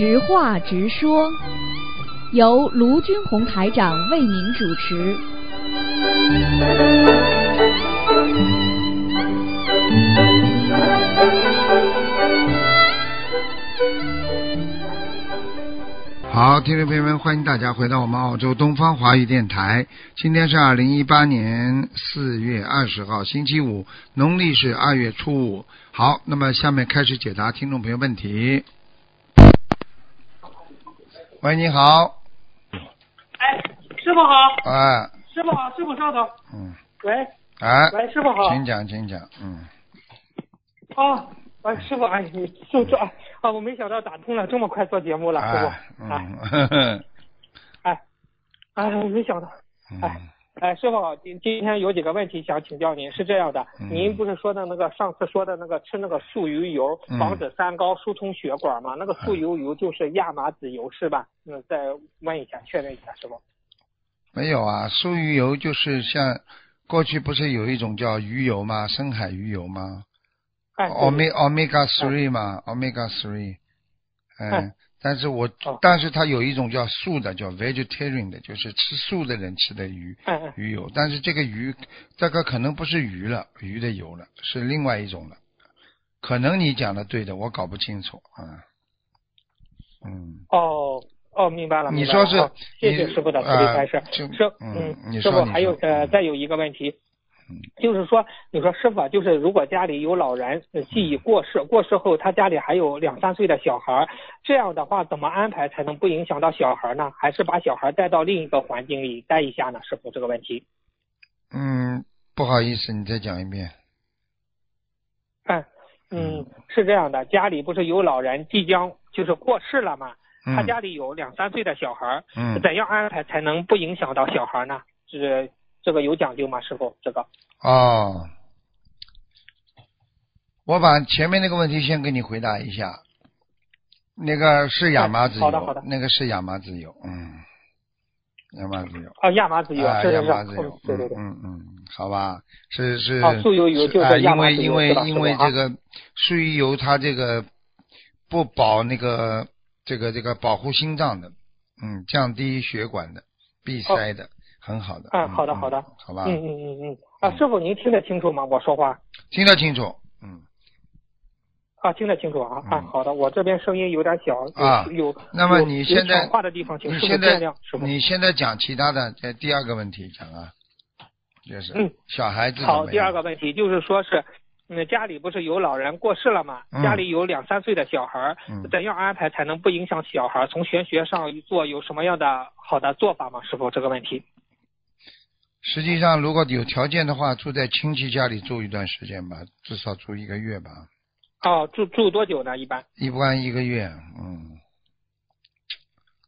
直话直说，由卢军红台长为您主持。好，听众朋友们，欢迎大家回到我们澳洲东方华语电台。今天是二零一八年四月二十号，星期五，农历是二月初五。好，那么下面开始解答听众朋友问题。喂，你好，哎，师傅好，哎，师傅好，师傅稍等。嗯，喂，哎，喂，师傅好。请讲，请讲，嗯，哦，喂，师傅，哎，你就这啊，啊我没想到打通了，这么快做节目了，师哎，傅。哎嗯，哎，哎，没想到。嗯哎，哎，师傅好，今今天有几个问题想请教您，是这样的，嗯您不是说的那个上次说的那个吃那个素鱼油嗯防止三高疏通血管吗？那个素油油就是亚麻籽油是吧？嗯，再问一下，确认一下，师傅。没有啊，素鱼油就是像过去不是有一种叫鱼油吗？深海鱼油吗？哎，对 omega three 嘛，omega three，嗯哎，但是我哦但是它有一种叫素的，叫 vegetarian 的，就是吃素的人吃的鱼鱼油，但是这个鱼这个可能不是鱼了，鱼的油了，是另外一种了，可能你讲的对的，我搞不清楚啊，嗯。哦哦，明白了。你明白了说是好谢谢师傅的慈悲开示呃。就师，嗯你师傅说还有呃，嗯再有一个问题嗯，就是说，你说师傅啊，就是如果家里有老人呃既已过世，过世后他家里还有两三岁的小孩儿，这样的话怎么安排才能不影响到小孩呢？还是把小孩带到另一个环境里待一下呢？师傅这个问题。嗯，不好意思，你再讲一遍。嗯嗯，是这样的，家里不是有老人即将就是过世了嘛？嗯他家里有两三岁的小孩儿，嗯怎样安排才能不影响到小孩呢？这这个有讲究吗？师傅，这个。哦，我把前面那个问题先给你回答一下。那个是亚麻籽油，哎好的好的。那个是亚麻籽油，嗯，亚麻籽油，啊，亚麻籽油，啊，是是是，亚麻籽油嗯，对对对，嗯嗯嗯，好吧，是是，啊素油油就是啊亚因为因麻籽油是吧为因为师傅啊。这个素鱼油它这个不保那个这个这个保护心脏的，嗯，降低血管的，闭塞的，很好的。嗯好的好的好吧，嗯嗯嗯嗯，啊，师傅您听得清楚吗？我说话听得清楚，嗯。啊，听得清楚啊啊，嗯好的，我这边声音有点小，有啊有，那么有你现在话的地方，请师傅你现在见谅，师傅。你现在讲其他的，这第二个问题讲啊，就是嗯小孩子好，第二个问题就是说是，嗯，家里不是有老人过世了吗？嗯家里有两三岁的小孩，嗯怎样安排才能不影响小孩？从玄学上做有什么样的好的做法吗？师傅，这个问题。实际上，如果有条件的话，住在亲戚家里住一段时间吧，至少住一个月吧，哦，住住多久呢？一般？一般一个月，嗯，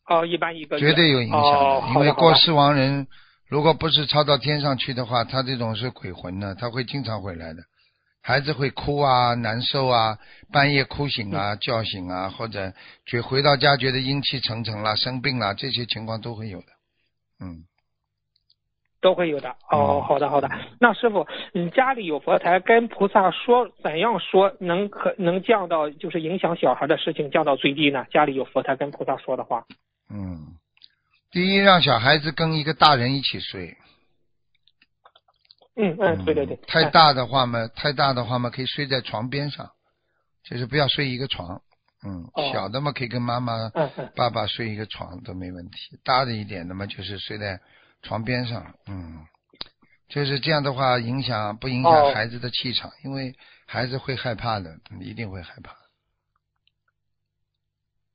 哦，一般一个月。绝对有影响的，哦，因为过世亡人如果不是超到天上去的话，他这种是鬼魂呢，他会经常回来的。孩子会哭啊、难受啊，半夜哭醒嗯啊、叫醒啊，或者觉回到家觉得阴气沉沉啦、生病啦，这些情况都会有的。嗯，都会有的。哦，嗯好的好的。那师傅，你家里有佛台，跟菩萨说怎样说能可能降到就是影响小孩的事情降到最低呢？家里有佛台，跟菩萨说的话。嗯，第一让小孩子跟一个大人一起睡。嗯嗯，对对对。太哎大的话嘛，太大的话嘛，可以睡在床边上，就是不要睡一个床。嗯，哦小的嘛可以跟妈妈、爸爸睡一个床都没问题。大的一点的嘛，就是睡在床边上。嗯，就是这样的话，影响不影响哦孩子的气场？因为孩子会害怕的，一定会害怕。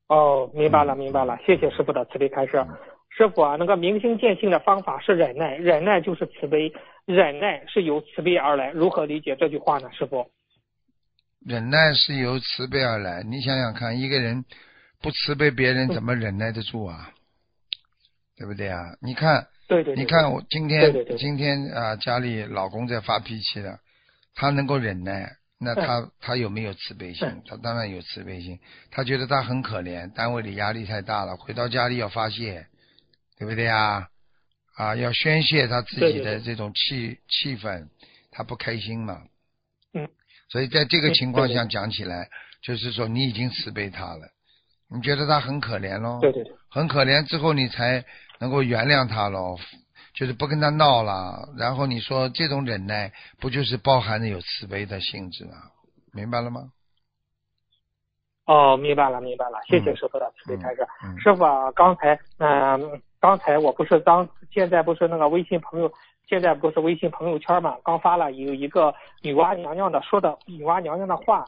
哦，明白了，嗯明白了，谢谢师傅的慈悲开示。师傅啊，那个明心见性的方法是忍耐，忍耐就是慈悲，忍耐是由慈悲而来。如何理解这句话呢？师傅？忍耐是由慈悲而来。你想想看，一个人不慈悲别人，怎么忍耐得住啊？对不对啊？你看，对对对。你看我今天今天啊、家里老公在发脾气了，他能够忍耐，那他、他有没有慈悲心嗯？他当然有慈悲心。他觉得他很可怜，单位里压力太大了，回到家里要发泄，对不对啊？啊，要宣泄他自己的这种气气氛，他不开心嘛。嗯。所以在这个嗯情况下讲起来，就是说你已经慈悲他了，你觉得他很可怜喽？对对对，很可怜之后，你才能够原谅他喽，就是不跟他闹了。然后你说这种忍耐，不就是包含着有慈悲的性质吗？明白了吗？哦，明白了，明白了，谢谢嗯师傅的慈悲开示。嗯师傅啊，刚才嗯、刚才我不是当现在不是那个微信朋友，现在不是微信朋友圈嘛，刚发了有一个女娲娘娘的说的女娲娘娘的话，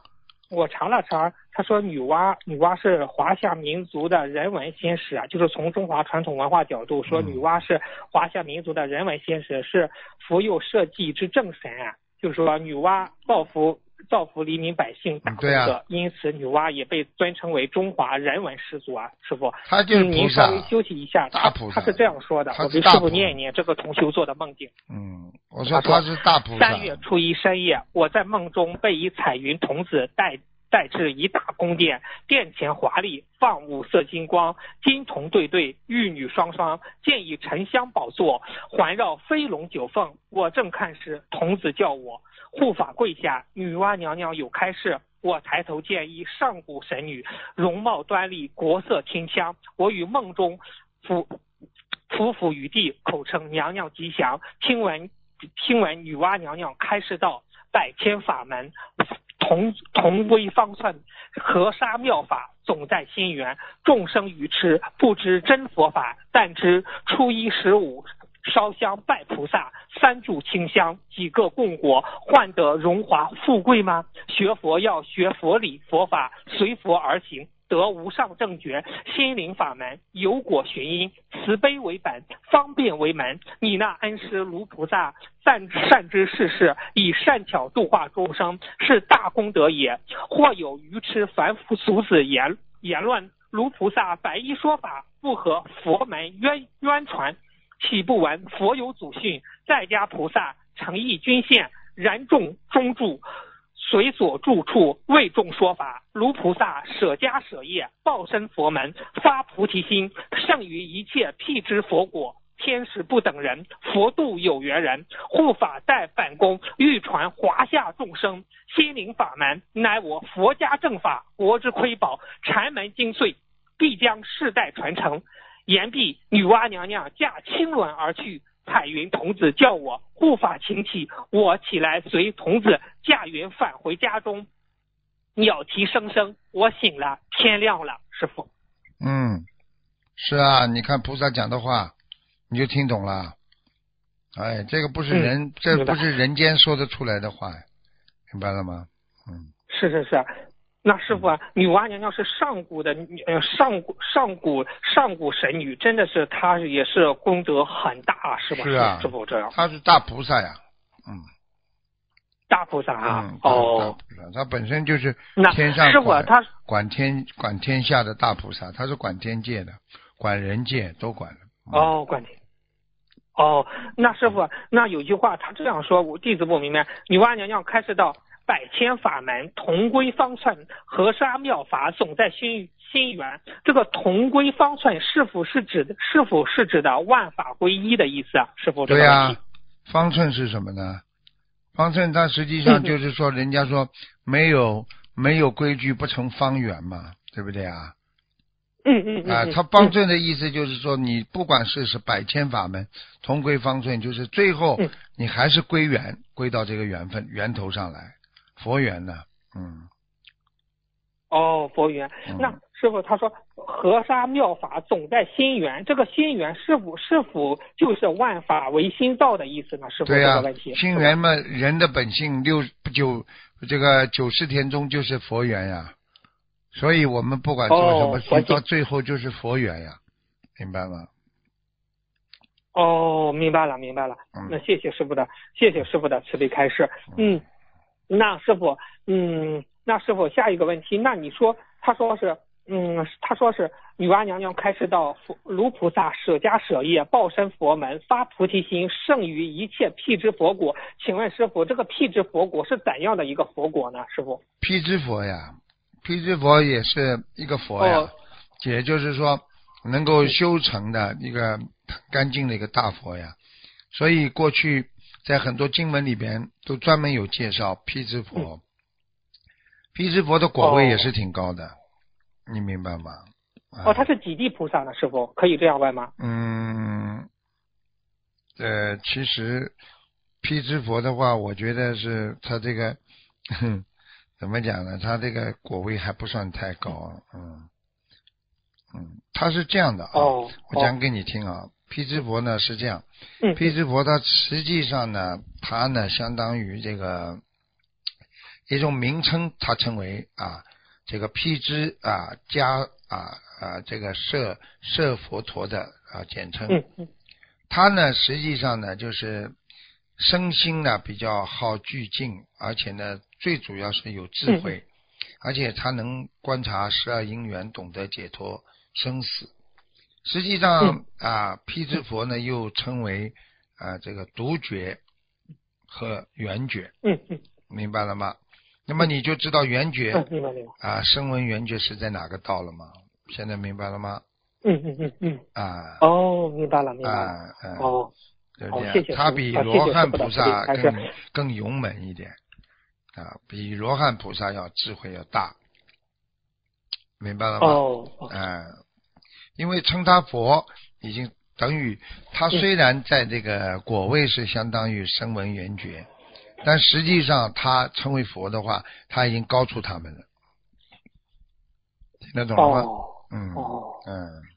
我查了查，他说女娲女娲是华夏民族的人文先史啊，就是从中华传统文化角度说，嗯女娲是华夏民族的人文先史，是福佑社稷之正神啊，就是说女娲造福。造福黎民百姓大功对啊德，因此女娲也被尊称为中华人文始祖啊，师傅。他就是嗯您稍微休息一下，他大菩萨他是这样说的，我给师傅念一念这个同修做的梦境。嗯，我说他是大菩萨三，月初一深夜，我在梦中被一彩云童子带带至一大宫殿，殿前华丽，放五色金光，金童对对，玉女双双，见以沉香宝座环绕飞龙九凤。我正看时，童子叫我护法跪下，女娲娘娘有开示。我抬头见一上古神女，容貌端丽，国色天香。我与梦中俯匍匐于地，口称娘娘吉祥。听闻听闻女娲娘娘开示道：百千法门，同同归方寸，河沙妙法，总在心源。众生愚痴，不知真佛法，但知初一十五烧香拜菩萨，三炷清香，几个供果，换得荣华富贵吗？学佛要学佛理佛法，随佛而行。得无上正觉，心灵法门，有果寻因，慈悲为本，方便为门。你那恩师卢菩萨，善善知世事，以善巧度化众生，是大功德也。或有愚痴凡夫俗子言言论，卢菩萨白衣说法，不合佛门渊渊传，岂不闻佛有祖训，在家菩萨诚意均现，然众中住。随所住处为众说法，如菩萨舍家舍业，报身佛门，发菩提心，胜于一切辟支佛果。天使不等人，佛度有缘人，护法在反攻，欲传华夏众生心灵法门，乃我佛家正法，国之瑰宝，禅门精髓，必将世代传承。言毕，女娲娘娘驾青鸾而去。彩云童子叫我护法请起，我起来随童子驾云返回家中。鸟啼声声，我醒了，天亮了，师傅。嗯，是啊，你看菩萨讲的话，你就听懂了。哎，这个不是嗯人，这不是人间说得出来的话，明白了吗？嗯，是是是，那师傅啊，女娲娘娘是上古的呃上古上古上古神女，真的是她也是功德很大，是吧？是啊师傅这样她是大菩萨呀，嗯，大菩萨啊嗯，，大大哦，菩萨，他本身就是那天上师傅管他管天管天下的大菩萨，她是管天界的，管人界都管哦，管天。哦，那师傅，那有句话他这样说，我弟子不明白。女娲娘娘开示道：百千法门，同归方寸，河沙妙法，总在心心源。这个同归方寸是否是指的？是否是指的万法归一的意思啊？是否，对呀。方寸是什么呢？方寸它实际上就是说，人家说没有没有规矩不成方圆嘛，对不对啊？嗯嗯嗯。啊，嗯它方寸的意思就是说，你不管是是百千法门，同归方寸，就是最后嗯你还是归元，归到这个缘分源头上来，佛缘呢，嗯，哦，佛缘。嗯那师傅他说河沙妙法总在心源，这个心源是否是否就是万法唯心造的意思呢？师傅对呀、这个问题。心源嘛，人的本性六九这个九十天中就是佛缘呀，所以我们不管做什么事，哦到最后就是佛缘呀，明白吗？哦，明白了，明白了。嗯那谢谢师傅的，谢谢师傅的慈悲开示。嗯，那师傅，嗯，那师傅下一个问题，那你说，他说是，嗯，他说是女娲娘娘开始到佛卢菩萨舍家舍业，报身佛门，发菩提心，胜于一切辟支佛果。请问师傅，这个辟支佛果是怎样的一个佛果呢？师傅？辟支佛呀，辟支佛也是一个佛呀，哦也就是说能够修成的一个干净的一个大佛呀。所以过去在很多经文里边都专门有介绍辟支佛，辟支佛的果位也是挺高的，你明白吗？啊哦，他是几地菩萨呢？师傅可以这样问吗？嗯，呃，其实辟支佛的话，我觉得是他这个，哼，怎么讲呢？他这个果位还不算太高，嗯嗯，他是这样的啊，哦，我讲给你听啊。辟支佛呢是这样，嗯，辟支佛它实际上呢，它呢相当于这个一种名称，它称为啊这个辟支啊加啊啊这个摄摄佛陀的啊简称。嗯嗯他呢，实际上呢，就是身心呢比较好聚静，而且呢，最主要是有智慧，而且他能观察十二因缘，懂得解脱生死。实际上啊，辟支佛呢又称为啊这个独觉和圆觉，嗯嗯明白了吗？那么你就知道圆觉。啊，声闻圆觉是在哪个道了吗？现在明白了吗？嗯嗯嗯嗯，啊哦，明白了明白了。啊啊！哦，对不对？好谢谢他比罗汉菩萨更更勇猛一点啊，比罗汉菩萨要智慧要大，明白了吗？哦，哦哎、因为称他佛，已经等于他虽然在这个果位是相当于声闻缘觉，但实际上他称为佛的话，他已经高出他们了。听得懂了吗？哦嗯哦嗯。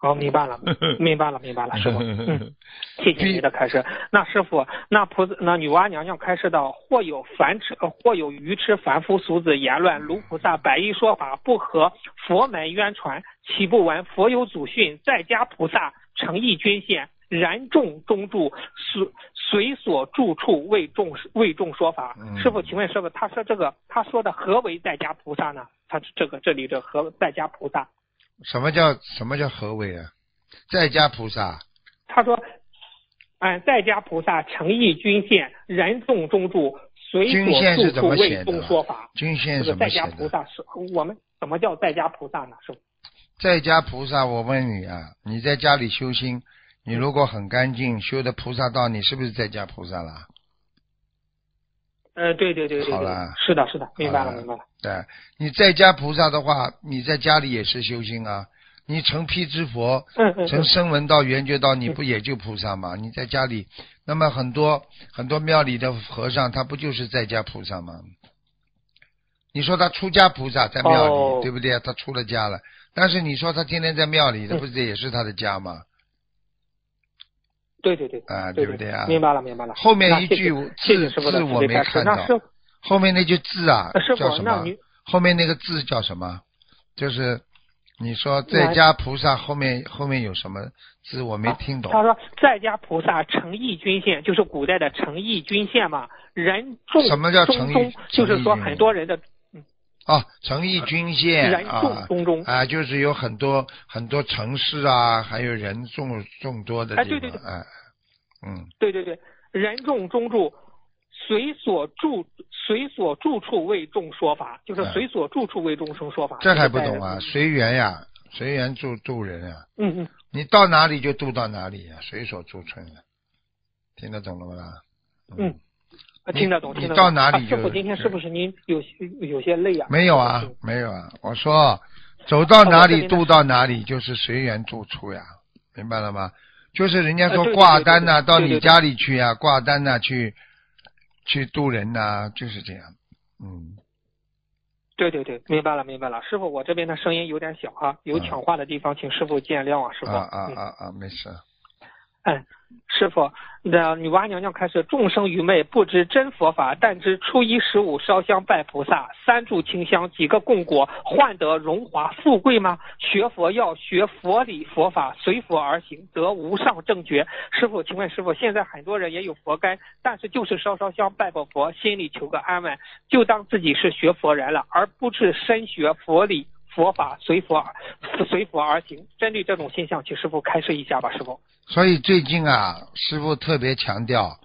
哦，明白了，明白了，明白了，师傅。嗯，谢谢你的开示。那师傅，那菩萨，那女娲娘娘开示道：或有凡痴，呃或有愚痴凡夫俗子言乱，如菩萨百亿说法不合佛门渊传，岂不闻佛有祖训，在家菩萨诚意捐献，然众中住，随随所住处为众为众说法。嗯师傅，请问师傅，他说这个他说的何为在家菩萨呢？他这个这里这何在家菩萨？什么叫什么叫何为啊？在家菩萨，他说，嗯，在家菩萨诚意均献，人众中住，随所住处为众说法。均献这个在什么写的？家菩萨是我们怎么叫在家菩萨呢？是？在家菩萨，我问你啊，你在家里修心，你如果很干净，修的菩萨道，你是不是在家菩萨了？呃，对对对对对好了，是的，是的，明白了了，明白了。对，你在家菩萨的话，你在家里也是修心啊。你成辟支佛，嗯嗯嗯，成声闻道、缘觉道，你不也就菩萨吗？你在家里，那么很多很多庙里的和尚，他不就是在家菩萨吗？你说他出家菩萨在庙里，哦对不对？他出了家了，但是你说他天天在庙里，那嗯不是也是他的家吗？对对对，啊对对不对啊明白了，明白了。后面一句字字我没看到后面那句字啊叫什么？后面那个字叫什么？就是你说在家菩萨后面后面有什么字？我没听懂。他说在家菩萨诚意均献，就是古代的诚意均献嘛。人众什么叫诚意就是说很多人的啊，诚意均献人众啊中中。啊，就是有很多很多城市啊，还有人众众多的地方，哎对对对哎，嗯，对对对，人众中住，随所住随所住处为众说法，就是哎随所住处为众生说法。这还不懂啊？随缘呀，随缘住度人啊，嗯嗯，你到哪里就度到哪里呀，随所住村啊，听得懂了吗？嗯听得懂，你听得懂。到哪里就啊师傅，今天是不是您有有些累啊？没有啊嗯，没有啊。我说走到哪里度到哪里，就是随缘住处呀，明白了吗？就是人家说挂单呐，到你家里去呀，挂单呐，去去渡人呐，就是这样。嗯，对对对，明白了明白了。师傅，我这边的声音有点小哈，有嗯抢话的地方，请师傅见谅啊，师傅。啊啊嗯啊啊，没事。嗯，师傅，那女娲娘娘开始，众生愚昧，不知真佛法，但知初一十五烧香拜菩萨，三炷清香，几个供果，换得荣华富贵吗？学佛要学佛理佛法，随佛而行，得无上正觉。师傅，请问师傅，现在很多人也有佛该，但是就是烧烧香拜拜佛，心里求个安稳，就当自己是学佛人了，而不是深学佛理。佛法随佛而随佛而行，针对这种现象，请师傅开示一下吧，师傅。所以最近啊，师傅特别强调，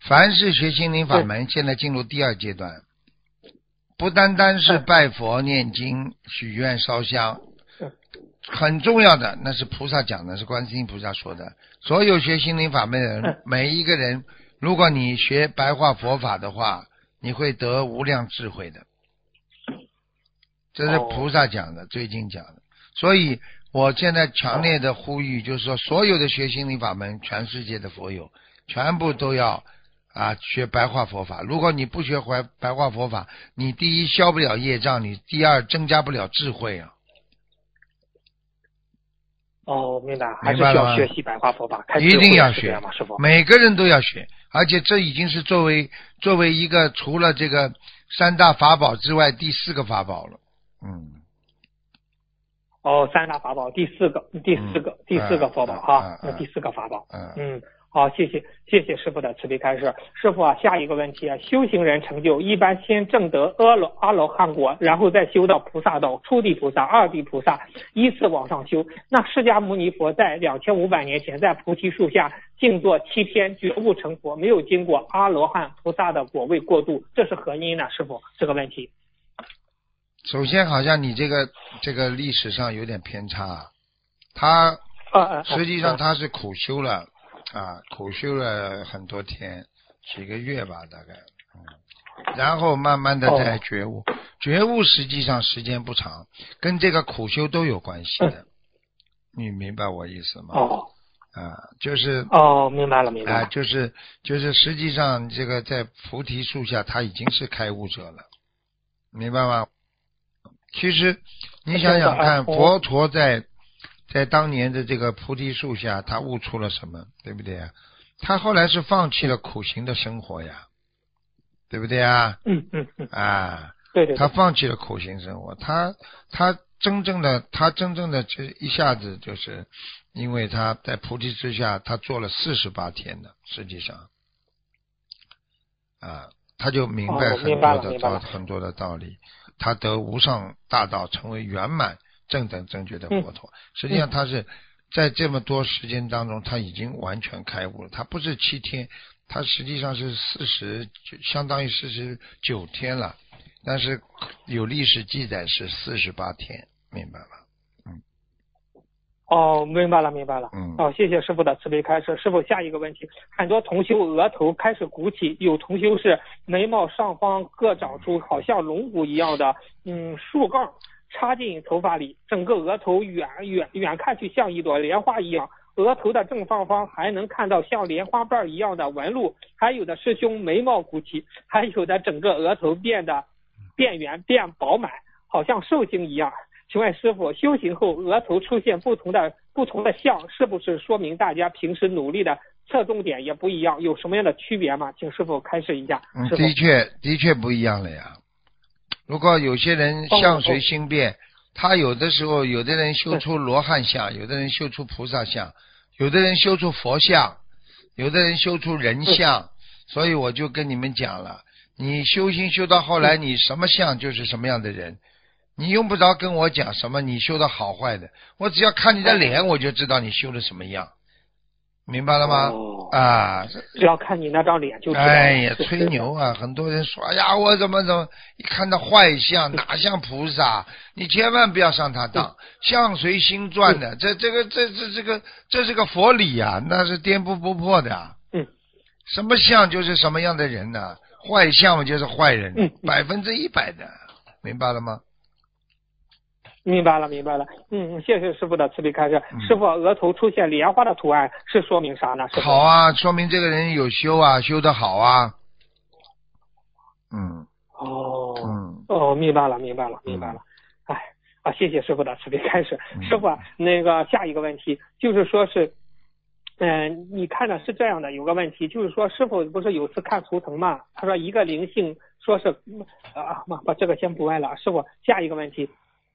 凡是学心灵法门，现在进入第二阶段，不单单是拜佛、念经、许愿、烧香嗯，很重要的那是菩萨讲的，是观世音菩萨说的。所有学心灵法门的人嗯，每一个人，如果你学白话佛法的话，你会得无量智慧的。这是哦菩萨讲的，最近讲的。所以我现在强烈的呼吁，就是说，所有的学心灵法门，全世界的佛友，全部都要啊学白话佛法。如果你不学白白话佛法，你第一消不了业障，你第二增加不了智慧啊。哦，明白，还是要学习白话佛法，开一定要学是这样吗？师傅？每个人都要学，而且这已经是作为作为一个除了这个三大法宝之外第四个法宝了。嗯，哦，三大法宝第四个，第四个，嗯第四个佛宝嗯哈，嗯那第四个法宝。嗯嗯，好，谢谢谢谢师傅的慈悲开示。师傅啊，下一个问题啊，修行人成就一般先证得阿罗阿罗汉果，然后再修到菩萨道，初地菩萨、二地菩萨，依次往上修。那释迦牟尼佛在两千五百年前在菩提树下静坐七天，觉悟成佛，没有经过阿罗汉菩萨的果位过渡，这是何因呢？师傅，这个问题。首先好像你这个这个历史上有点偏差，他啊啊，啊实际上啊他是苦修了啊，苦修了很多天，几个月吧，大概，嗯，然后慢慢的在哦觉悟，觉悟实际上时间不长，跟这个苦修都有关系的，你明白我意思吗？哦。啊，就是哦，明白了明白啊，了。就是就是实际上这个在菩提树下，他已经是开悟者了，明白吗？其实你想想看，佛陀在在当年的这个菩提树下，他悟出了什么，对不对啊？他后来是放弃了苦行的生活呀，对不对啊？嗯嗯嗯，啊，对对对。他放弃了苦行生活，他他真正的他真正的这一下子就是，因为他在菩提之下，他做了四十八天的，实际上，啊，他就明白哦很多的道、很多的道理，他得无上大道，成为圆满正等正觉的佛陀。实际上他是在这么多时间当中，他已经完全开悟了，他不是七天。他实际上是四十，就相当于四十九天了，但是有历史记载是四十八天，明白吗？哦，明白了，明白了。嗯哦，谢谢师傅的慈悲开示。师傅，下一个问题，很多同修额头开始鼓起，有同修是眉毛上方各长出好像龙骨一样的嗯树杠插进头发里，整个额头远远远看去像一朵莲花一样。额头的正上方还能看到像莲花瓣一样的纹路，还有的师兄眉毛鼓起，还有的整个额头变得变圆变饱满，好像寿星一样。请问师傅，修行后额头出现不同的不同的相，是不是说明大家平时努力的侧重点也不一样？有什么样的区别吗？请师傅开示一下。嗯，的确的确不一样了呀。如果有些人哦相随心变，他有的时候有的人修出罗汉相，有的人修出菩萨相，有的人修出佛像，有的人修出人相。所以我就跟你们讲了，你修行修到后来，你什么相就是什么样的人。你用不着跟我讲什么你修的好坏的，我只要看你的脸，我就知道你修的什么样，明白了吗？哦啊，只要看你那张脸就知道。哎呀，吹牛！啊！很多人说，哎呀，我怎么怎么，一看到坏相，哪像菩萨？你千万不要上他当，相随心转的，这这个这这这个这是个佛理呀、那是颠扑不破的。啊嗯，什么相就是什么样的人呢、坏相就是坏人嗯，百分之一百的，明白了吗？明白了，明白了。嗯，嗯谢谢师傅的慈悲开示。嗯师傅，额头出现莲花的图案是说明啥呢？好啊，说明这个人有修啊，修得好啊。嗯哦。嗯，哦，明白了，明白了，明白了。哎，啊，谢谢师傅的慈悲开示。嗯师傅啊，那个下一个问题就是说是，嗯、你看的是这样的，有个问题就是说，师傅不是有次看图腾嘛？他说一个灵性说是嗯啊，妈把这个先不问了。师傅，下一个问题。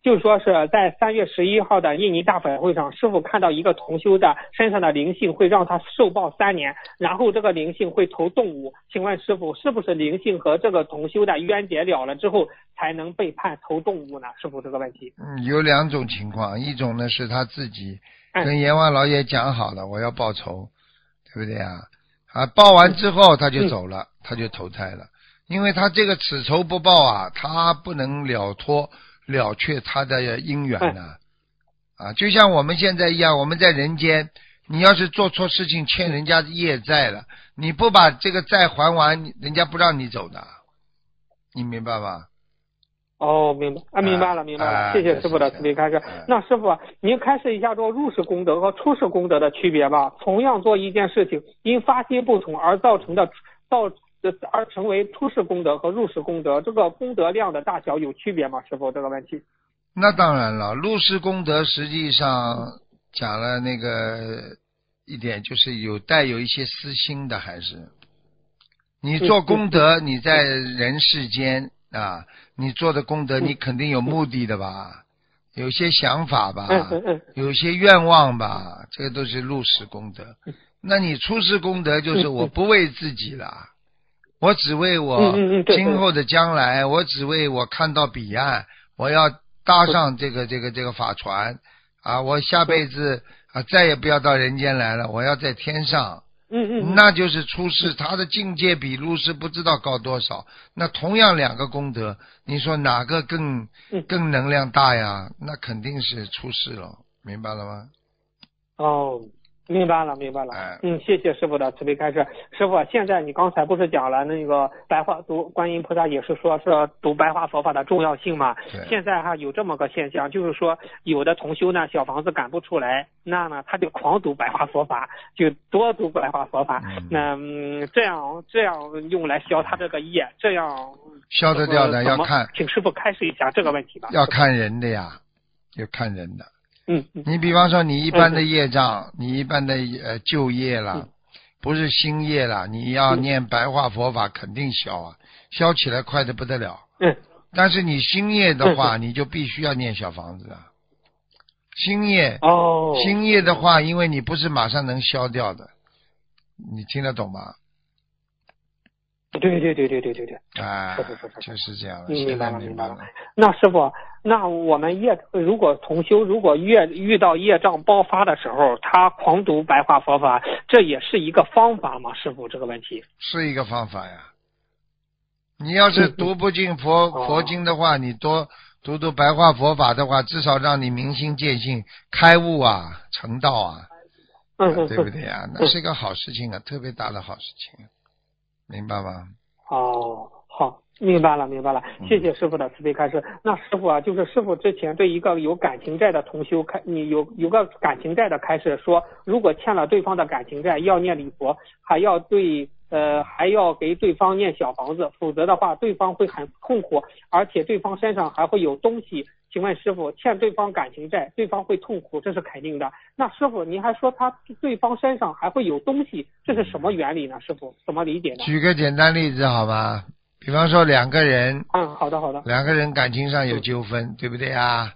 就是说是在三月十一号的印尼大法会上，师傅看到一个同修的身上的灵性会让他受报三年，然后这个灵性会投动物。请问师傅，是不是灵性和这个同修的冤结了了之后，才能被判投动物呢？师傅这个问题。嗯，有两种情况，一种呢是他自己嗯跟阎王老爷讲好了，我要报仇，对不对啊？啊，报完之后他就走了，他就投胎了，因为他这个此仇不报啊，他不能了脱了却他的姻缘呢、啊，就像我们现在一样，我们在人间，你要是做错事情欠人家业债了，你不把这个债还完，人家不让你走的，你明白吗？哦，明白啊，明白了，明白了，啊谢谢师傅的慈悲开示。嗯那师傅啊，您开示一下做入世功德和出世功德的区别吧。同样做一件事情，因发心不同而造成的造而成为出世功德和入世功德，这个功德量的大小有区别吗？师傅这个问题。那当然了，入世功德实际上讲了那个一点，就是有带有一些私心的，还是你做功德，你在人世间啊，你做的功德，嗯你肯定有目的的吧？有些想法吧，有些愿望吧，这个都是入世功德。那你出世功德就是嗯我不为自己了，我只为我今后的将来，我只为我看到彼岸，我要搭上这个这个这个法船啊，我下辈子啊再也不要到人间来了，我要在天上。嗯嗯，那就是出世，他的境界比入世不知道高多少。那同样两个功德，你说哪个更嗯更能量大呀？那肯定是出世了，明白了吗？哦，明白了，明白了。哎嗯，谢谢师傅的慈悲开示。师傅，现在你刚才不是讲了那个白话读观音菩萨也是说是读白话佛法的重要性嘛？对现在哈有这么个现象，就是说有的同修呢小房子赶不出来，那呢他就狂读白话佛法，就多读白话佛法。嗯那嗯这样这样用来消他这个业，这样消得掉的要看请师傅开示一下这个问题吧。要看人的呀，要看人的。嗯嗯你比方说，你一般的业障，你一般的呃旧业了嗯，不是新业了，你要嗯念白话佛法肯定消啊，消起来快的不得了。嗯但是你新业的话，你就必须要念小房子啊。新业，哦新业的话，因为你不是马上能消掉的，你听得懂吗？对对对对对对对。啊是是是，是就是这样明白了明白了。那师傅，那我们业如果同修如果业遇到业障爆发的时候，他狂读白话佛法，这也是一个方法吗？师傅，这个问题。是一个方法呀。你要是嗯读不进佛、哦佛经的话，你多读读白话佛法的话，至少让你明心见性、开悟啊、成道啊，嗯嗯，对不对呀？那是一个好事情啊，特别大的好事情，明白吗？哦，好，明白了，明白了，嗯谢谢师傅的慈悲开示。那师傅啊，就是师傅之前对一个有感情债的同修开，你有有个感情债的开示说，如果欠了对方的感情债，要念礼佛，还要对呃还要给对方念小房子，否则的话对方会很痛苦，而且对方身上还会有东西。请问师傅，欠对方感情债，对方会痛苦，这是肯定的。那师傅，您还说他对方身上还会有东西，这是什么原理呢？师傅怎么理解呢？举个简单例子好吗？比方说两个人，嗯，好的好的。两个人感情上有纠纷，对不对啊？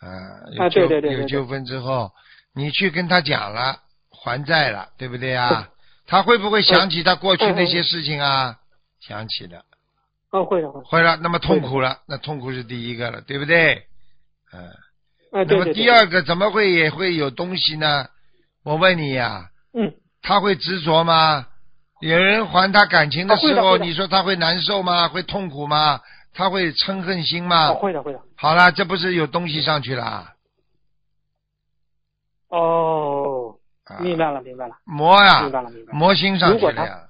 啊，有啊纠对对对有纠纷之后，你去跟他讲了还债了，对不对啊？他会不会想起他过去那些事情啊？想起了，哦，会的会的。会了，那么痛苦了，那痛苦是第一个了，对不对？嗯，哎，那么。第二个怎么会也会有东西呢？我问你呀、嗯，他会执着吗？有人还他感情的时候，你说他会难受吗？会痛苦吗？他会嗔恨心吗？哦，会的会的。好了，这不是有东西上去了啊？哦，啊明白了明白了魔呀明，白了明白了。魔心上去了呀，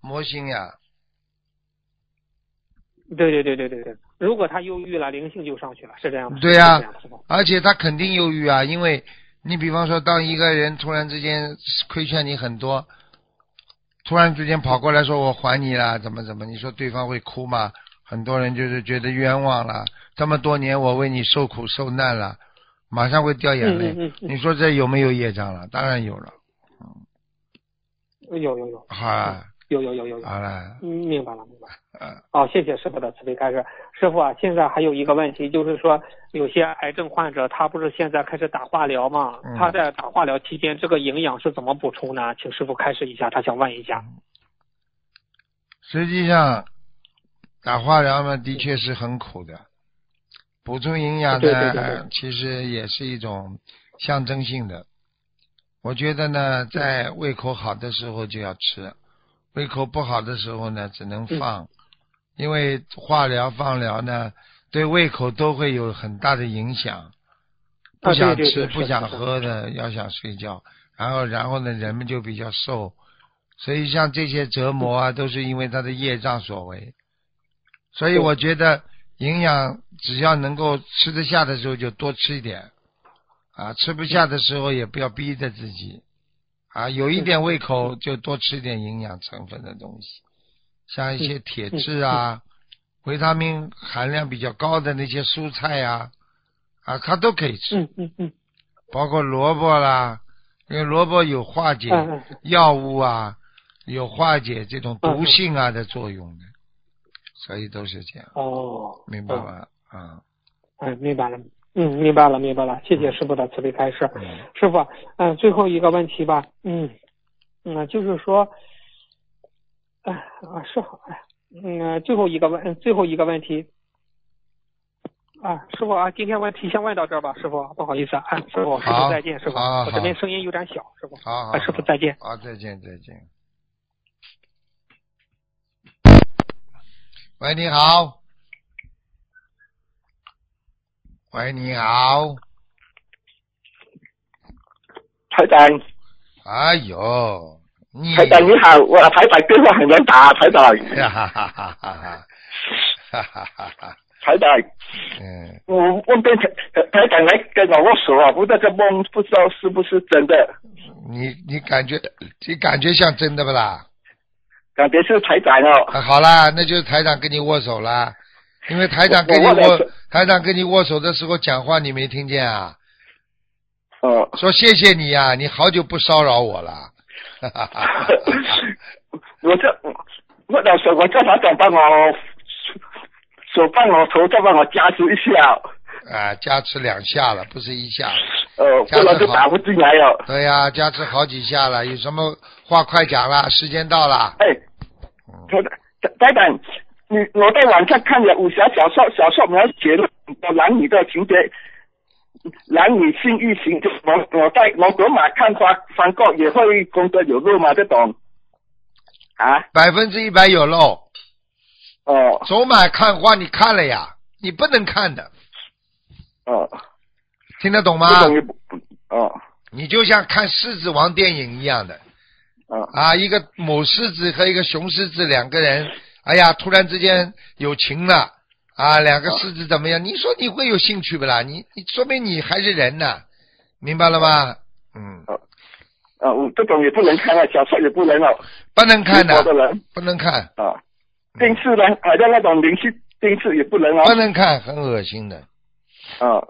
魔心呀，对对对对对对，如果他忧郁了，灵性就上去了，是这样吗？对呀而且他肯定忧郁啊，因为你比方说，当一个人突然之间亏欠你很多，突然之间跑过来说我还你了，怎么怎么，你说对方会哭吗？很多人就是觉得冤枉了，这么多年我为你受苦受难了，马上会掉眼泪。嗯嗯嗯你说这有没有业障了？当然有了。嗯，有有有好了，有有有有有，好了，嗯，明白了明白了。呃，哦，谢谢师傅的慈悲开示。师傅啊，现在还有一个问题，就是说有些癌症患者，他不是现在开始打化疗嘛？嗯他在打化疗期间，这个营养是怎么补充呢？请师傅开示一下，他想问一下。实际上打化疗呢，的确是很苦的。补充营养呢，其实也是一种象征性的。我觉得呢，在胃口好的时候就要吃，胃口不好的时候呢，只能放。因为化疗、放疗呢，对胃口都会有很大的影响。不啊想吃、不想喝的，要想睡觉，然后然后呢，人们就比较瘦。所以像这些折磨啊，都是因为他的业障所为。所以我觉得营养只要能够吃得下的时候就多吃一点，啊，吃不下的时候也不要逼着自己，啊，有一点胃口就多吃点营养成分的东西，像一些铁质啊、维他命含量比较高的那些蔬菜啊，啊，它都可以吃，嗯嗯嗯。包括萝卜啦，因为萝卜有化解药物啊，有化解这种毒性啊的作用的，所以都是这样，哦，明白吗？啊，嗯，明白了。嗯，明白了，明白了。谢谢师傅的慈悲开示。嗯师傅，嗯、最后一个问题吧，嗯，嗯，就是说，哎啊是好，哎，嗯、最后一个问，嗯最后一个问题，啊，师傅啊，今天问题先问到这儿吧，师傅，不好意思啊，啊师傅，师傅再见，师傅，我这边声音有点小，师傅，啊，师傅再见。啊，再见，再见。喂，你好。喂，你好。台长，哎呦，你台长你好，我台长电话很难打，台长，哈哈哈哈哈哈，哈哈哈哈，台长，嗯，我问遍台台长来跟我握手啊，不那个梦不知道是不是真的，你你感觉你感觉像真的不啦？感觉是台长哦，啊，好啦，那就是台长跟你握手啦，因为台长跟你握台长跟你握手的时候讲话，你没听见啊？哦，说谢谢你呀、你好久不骚扰我了。哈哈哈哈我这我到时候我叫台长帮我手帮我头再帮我加持一下，啊，加持两下了，不是一下了。呃，不然就打不进来了。对呀、加持好几下了，有什么话快讲啦，时间到了。哎，嗯台台台长，你我在网上看了武侠小说，小说描写了男女的情节，男女性欲情，就我我在我走马看花翻过也会功德有漏吗？这种啊？百分之一百有漏。哦走马看花，你看了呀？你不能看的，哦，听得懂吗？这种也不啊你就像看狮子王电影一样的啊啊，一个母狮子和一个雄狮子两个人，哎呀，突然之间有情了啊，两个狮子怎么样？你说你会有兴趣不啦？你你说明你还是人呢，明白了吗？嗯，啊，我这种也不能看啊，小说也不能哦，不能看的不能看，啊，电视呢，好像那种连续电视也不能啊不。能看，很恶心的。啊。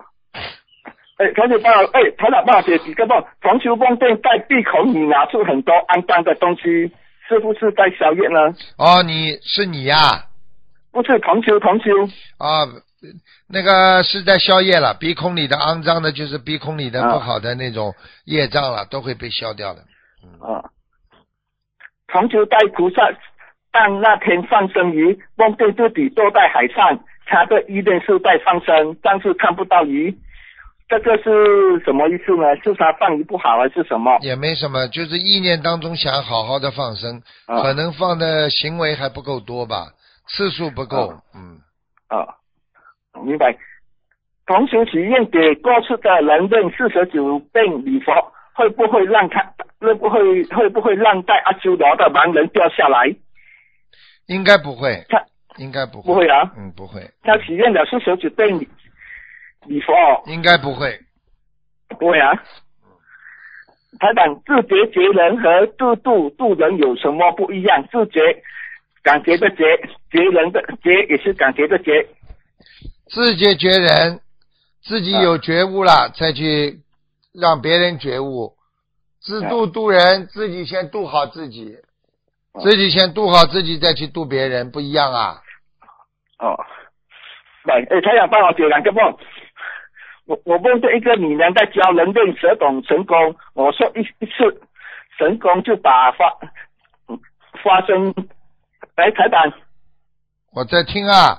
哎，台长帮我，哎，台长帮我解几个梦。同修梦见在鼻孔里拿出很多肮脏的东西，是不是在宵夜呢？哦，你是你呀、不是同修，同修。啊，那个是在消业了，鼻孔里的肮脏的，就是鼻孔里的啊不好的那种业障了，都会被消掉的。啊，同修带菩萨但那天放生鱼，梦见自己坐在海上，他的意念是在放生，但是看不到鱼。这个是什么意思呢？是他放鱼不好还是什么？也没什么，就是意念当中想好好的放生，啊可能放的行为还不够多吧，次数不够。啊嗯，啊，明白。同时许愿给过去的人认四十九遍礼佛，会不会让他会不会会不会让在阿修罗的盲人掉下来？应该不会，他应该不会。不会啊，嗯，不会，他许愿了四十九遍礼礼佛，应该不会。不会啊。台长，自觉觉人和自度度人有什么不一样？自觉感觉的觉，觉人的觉也是感觉的觉。自觉觉人，自己啊有觉悟了，再去让别人觉悟。自度度人，自己先度好自己，啊自己先度好自己，再去度别人，不一样啊。哦，来，哎，台长帮我解两个梦。我我梦见一个女人在教人练十种神功，我说一一次神功就把发嗯发生。来，台长，我在听啊，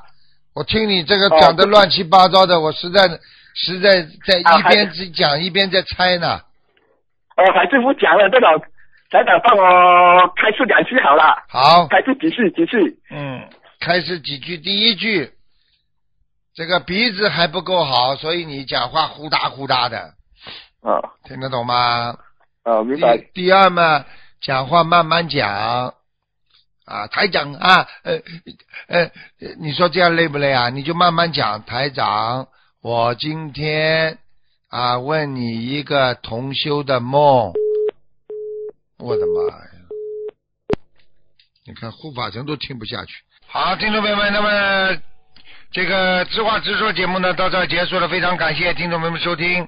我听你这个哦讲的乱七八糟的，我实在实在在一边只讲一边在猜呢。哦，还是不讲了，这种台长帮我开示两句好了，好，开示几句几句。嗯，开始几句，第一句，这个鼻子还不够好，所以你讲话呼哒呼哒的，啊听得懂吗？啊，明白。第第二嘛，讲话慢慢讲啊，台长啊，呃呃，你说这样累不累啊？你就慢慢讲，台长，我今天啊问你一个同修的梦，我的妈呀！你看护法神都听不下去。好，听众朋友们，那么这个知话直说节目呢到这结束了，非常感谢听众朋友们收听。